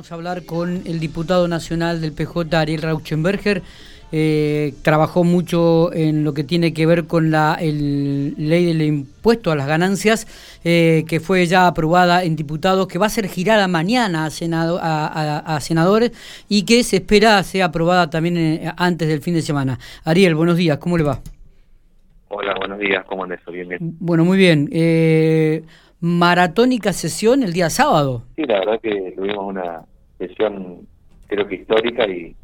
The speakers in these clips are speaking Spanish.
Vamos a hablar con el diputado nacional del PJ, Ariel Rauschenberger. Eh, trabajó mucho en lo que tiene que ver con la ley del impuesto a las ganancias, eh, que fue ya aprobada en diputados, que va a ser girada mañana a, senado, a, senadores y que se espera sea aprobada también eh, antes del fin de semana. Ariel, buenos días, ¿cómo le va? Hola, buenos días, ¿cómo andas? Bien, bien. Bueno, muy bien. Eh, maratónica sesión el día sábado. Sí, la verdad que tuvimos una sesión creo que histórica y,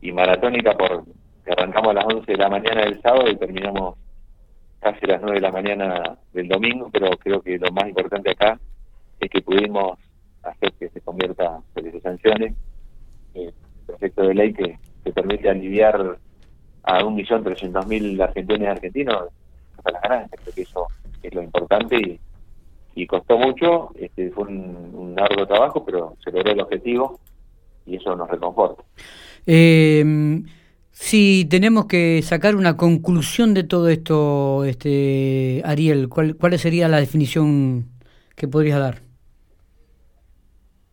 y maratónica por que arrancamos a las 11 de la mañana del sábado y terminamos casi a las 9 de la mañana del domingo, pero creo que lo más importante acá es que pudimos hacer que se convierta en sanciones el proyecto de ley que, que permite aliviar a 1.300.000 argentinos y argentinos hasta las ganancias. Creo que eso es lo importante y y costó mucho, este, fue un, largo trabajo, pero se logró el objetivo y eso nos reconforta. Eh, si tenemos que sacar una conclusión de todo esto, este Ariel, ¿cuál, ¿cuál sería la definición que podrías dar?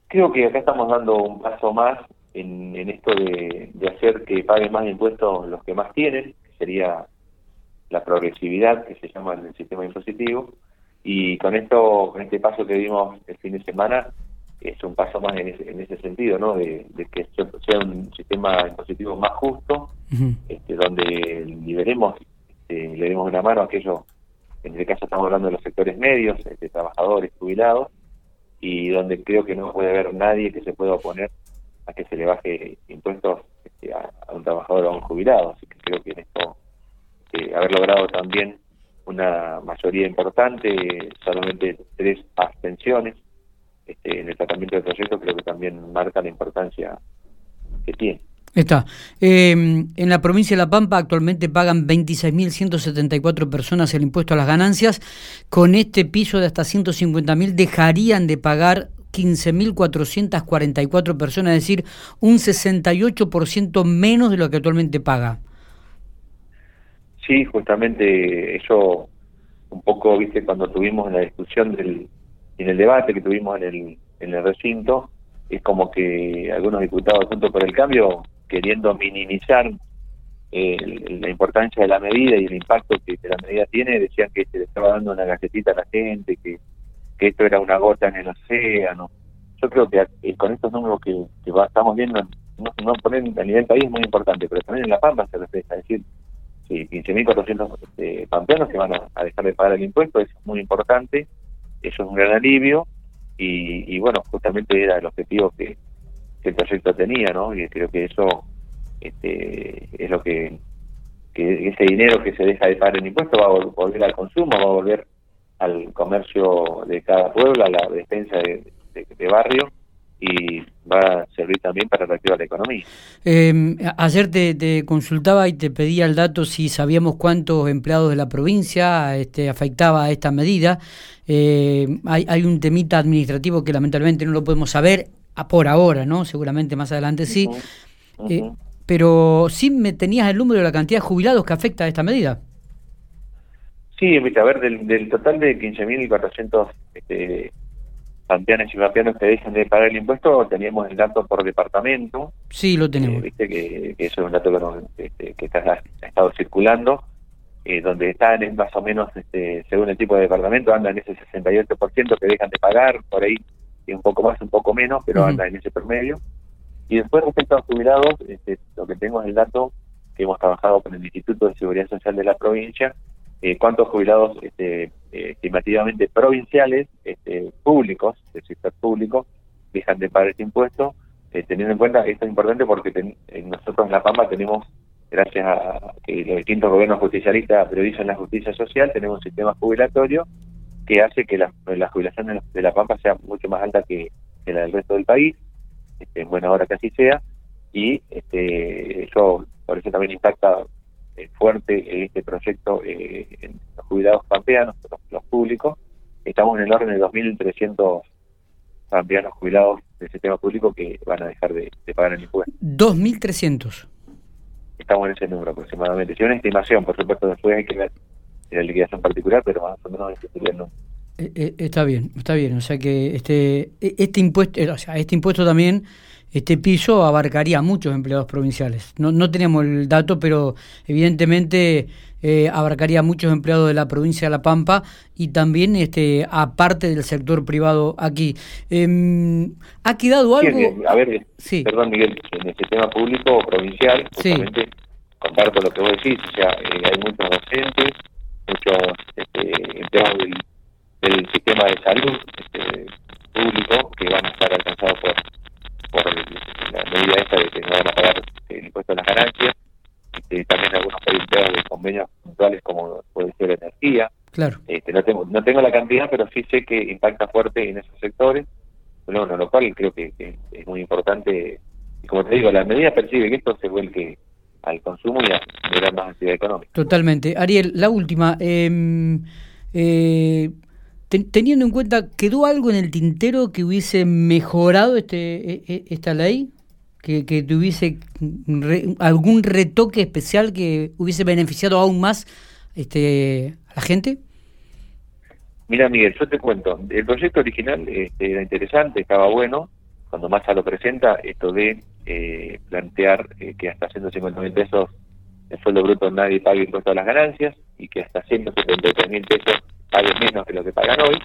Creo que acá estamos dando un paso más en, en esto de, de hacer que paguen más impuestos los que más tienen, que sería la progresividad que se llama en el sistema impositivo, y con esto, con este paso que dimos el fin de semana, es un paso más en ese, en ese sentido, ¿no? De, que sea un sistema impositivo más justo, este, donde liberemos, este, le demos una mano a aquellos, en este caso estamos hablando de los sectores medios, este, trabajadores, jubilados, y donde creo que no puede haber nadie que se pueda oponer a que se le baje impuestos este, a, un trabajador o a un jubilado. Así que creo que en esto, eh, haber logrado también una mayoría importante, solamente tres abstenciones este, en el tratamiento del proyecto, creo que también marca la importancia que tiene. Está. Eh, en la provincia de La Pampa actualmente pagan 26.174 personas el impuesto a las ganancias. Con este piso de hasta 150.000 dejarían de pagar 15.444 personas, es decir, un 68% menos de lo que actualmente paga. Sí, justamente eso un poco, viste, cuando tuvimos la discusión del, en el debate que tuvimos en el, en el recinto, es como que algunos diputados junto por el cambio, queriendo minimizar la importancia de la medida y el impacto que, la medida tiene, decían que se le estaba dando una galletita a la gente, que, que esto era una gota en el océano. Yo creo que eh, con estos números que, estamos viendo, no, no poner a nivel país es muy importante, pero también en La Pampa se refleja, es decir, sí, 15.400 este, pampeanos que van a, dejar de pagar el impuesto, es muy importante, eso es un gran alivio y, bueno, justamente era el objetivo que, el proyecto tenía, ¿no? Y creo que eso este, es lo que, que ese dinero que se deja de pagar el impuesto va a volver al consumo, va a volver al comercio de cada pueblo, a la despensa de barrio y va a servir también para reactivar la economía. Eh, ayer te, consultaba y te pedía el dato si sabíamos cuántos empleados de la provincia este, afectaba a esta medida. Eh, hay, hay un temita administrativo que lamentablemente no lo podemos saber a por ahora, ¿no? Seguramente más adelante sí. Eh, pero sí me tenías el número de la cantidad de jubilados que afecta a esta medida. Sí, a ver, del, del total de 15.400 este, pampeanes y pampeanos que dejan de pagar el impuesto, teníamos el dato por departamento. Sí, lo tenemos. Eh, viste que, eso es un dato que, este, que está, ha estado circulando, eh, donde están en más o menos, este, según el tipo de departamento, andan en ese 68% que dejan de pagar, por ahí un poco más, un poco menos, pero andan en ese promedio. Y después respecto a los jubilados, este, lo que tengo es el dato que hemos trabajado con el Instituto de Seguridad Social de la provincia, eh, cuántos jubilados este, eh, estimativamente provinciales, este, públicos, del sector público, dejan de pagar este impuesto, eh, teniendo en cuenta que esto es importante porque nosotros en La Pampa tenemos, gracias a que los distintos gobiernos justicialistas priorizan la justicia social, tenemos un sistema jubilatorio que hace que la, jubilación de La Pampa sea mucho más alta que, la del resto del país, este, en buena hora que así sea, y este, eso por eso también impacta eh, fuerte en este proyecto eh, en los jubilados pampeanos, los, públicos. Estamos en el orden de 2.300 pampeanos jubilados del sistema público que van a dejar de, pagar el impuesto. 2.300. Estamos en ese número aproximadamente. Si una estimación, por supuesto, después hay que ver la liquidación particular, pero más o menos ese sería el número. Eh, eh, está bien, está bien. O sea que este, e, este impuesto, o sea, este impuesto también, este piso abarcaría a muchos empleados provinciales. No, no tenemos el dato, pero evidentemente eh, abarcaría a muchos empleados de la provincia de La Pampa y también este aparte del sector privado aquí. Eh, ¿Ha quedado algo? a ver, perdón Miguel, en el sistema público o provincial, justamente comparto lo que vos decís, o sea, hay muchos docentes, muchos este, empleados del del sistema de salud este, público que van a estar alcanzados por, por la medida esta de que no van a pagar el impuesto a las ganancias. Este, también algunos empleados de convenios puntuales como puede ser energía. Claro. Este, no tengo no tengo la cantidad, pero sí sé que impacta fuerte en esos sectores. Bueno, lo cual creo que, es muy importante. Y como te digo, la medida percibe que esto se vuelque al consumo y a generar más actividad económica. Totalmente. Ariel, la última. eh, eh teniendo en cuenta, ¿quedó algo en el tintero que hubiese mejorado este, e, e, esta ley? Que, que tuviese algún retoque especial que hubiese beneficiado aún más este, a la gente? Mira, Miguel, yo te cuento. El proyecto original este, era interesante, estaba bueno. Cuando Massa lo presenta, esto de eh, plantear eh, que hasta 150 mil pesos el sueldo bruto nadie pague impuesto a las ganancias y que hasta 173 mil pesos paguen menos que lo que pagan hoy.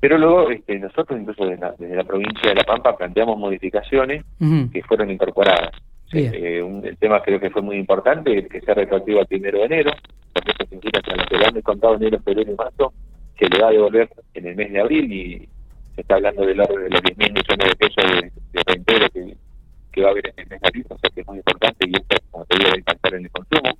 Pero luego este, nosotros, incluso desde la, provincia de La Pampa, planteamos modificaciones que fueron incorporadas. Eh, un, el tema creo que fue muy importante, que sea retroactivo al primero de enero, porque eso significa que a lo que lo han descontado en enero, febrero y marzo, se le va a devolver en el mes de abril y se está hablando del orden de los 10 mil millones de pesos de, de que, que, va a haber en el mes de abril, o sea que es muy importante y esto, como te digo, va a impactar en el consumo.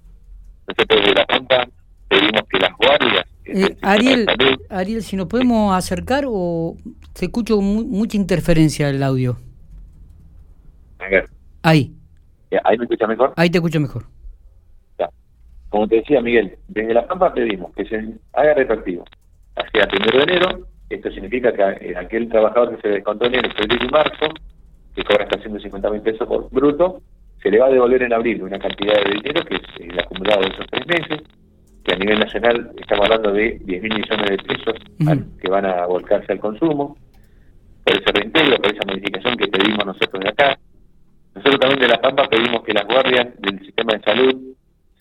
Nosotros desde La Pampa pedimos que las guardias eh, Ariel, Ariel, si nos podemos acercar o se escucha mucha interferencia el audio. Ahí. ¿Ahí me escucha mejor? Ahí te escucho mejor. Ya. Como te decía Miguel, desde La Pampa pedimos que se haga retroactivo hacia el primero de enero. Esto significa que eh, aquel trabajador que se descontó en el febrero y marzo, que cobra hasta 150 mil pesos por bruto, se le va a devolver en abril una cantidad de dinero que es el acumulado de esos tres meses que a nivel nacional estamos hablando de 10 mil millones de pesos que van a volcarse al consumo, por ese reintegro, por esa modificación que pedimos nosotros de acá. Nosotros también de La Pampa pedimos que las guardias del sistema de salud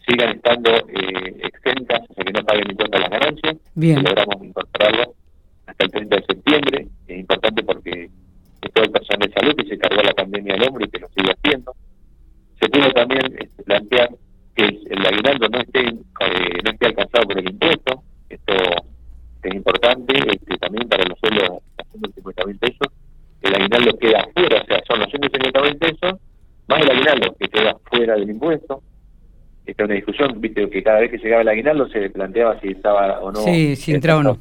sigan estando eh, exentas, o sea que no paguen impuestos a las ganancias. Bien. Logramos incorporarlo hasta el 30 de septiembre. Es importante porque es todo el personal de salud que se cargó la pandemia al hombre y que lo sigue haciendo. Se pudo también este, plantear que el aguinaldo no eh, no esté alcanzado por el impuesto. Esto es importante este, también para los sueldos de 150 mil pesos. El aguinaldo queda fuera, o sea, son los 150 mil pesos más el aguinaldo que queda fuera del impuesto. Esta es una discusión, viste, que cada vez que llegaba el aguinaldo se planteaba si estaba o no. Sí, si entraba o no.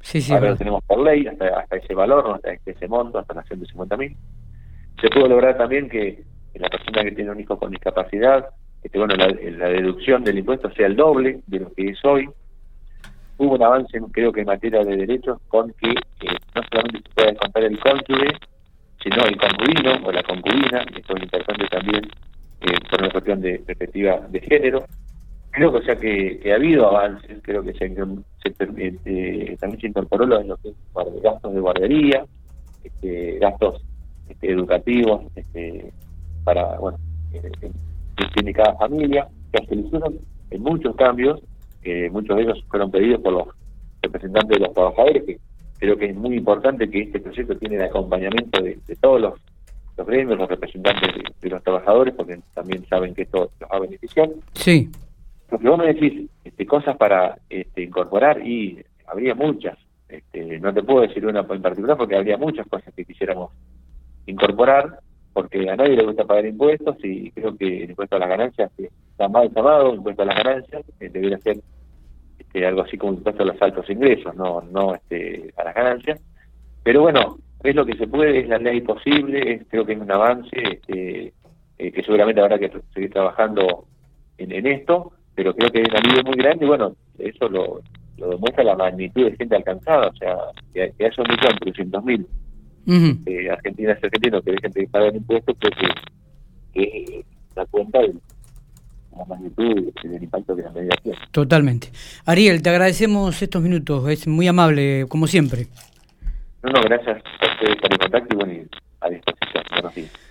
Sí, sí, Ahora lo tenemos por ley, hasta, hasta ese valor, hasta ese monto, hasta las 150 mil. Se pudo lograr también que la persona que tiene un hijo con discapacidad este, bueno, la, deducción del impuesto sea el doble de lo que es hoy. Hubo un avance, creo que en materia de derechos, con que eh, no solamente se puede descontar el cónyuge, sino el concubino o la concubina, esto es importante también eh, por una cuestión de perspectiva de género. Creo que, o sea, que, ha habido avances, creo que se, eh, también se incorporó lo, lo que gastos de guardería, este, gastos este, educativos, este, para, bueno, que tiene cada familia, que se hicieron en muchos cambios, que muchos de ellos fueron pedidos por los representantes de los trabajadores, que creo que es muy importante que este proyecto tiene el acompañamiento de, todos los, los gremios, los representantes de, los trabajadores, porque también saben que esto los va a beneficiar. Sí. Lo que vos me decís, este, cosas para este, incorporar, y habría muchas, este, no te puedo decir una en particular porque habría muchas cosas que quisiéramos incorporar, porque a nadie le gusta pagar impuestos y creo que el impuesto a las ganancias está mal llamado, el impuesto a las ganancias, eh, debería ser este, algo así como impuesto a los altos ingresos, no no este, a las ganancias. Pero bueno, es lo que se puede, es la ley posible, creo que es un avance este, eh, que seguramente habrá que seguir trabajando en, esto, pero creo que es un alivio muy grande y bueno, eso lo, demuestra la magnitud de gente alcanzada, o sea, que, que un millón trescientos mil eh, Argentina es argentino que dejen de pagar impuestos, creo que, que da cuenta del, la magnitud y el impacto que la medida tiene. Totalmente. Ariel, te agradecemos estos minutos, es muy amable, como siempre. No, no, gracias por, por el contacto y bueno, a disposición. Buenos días.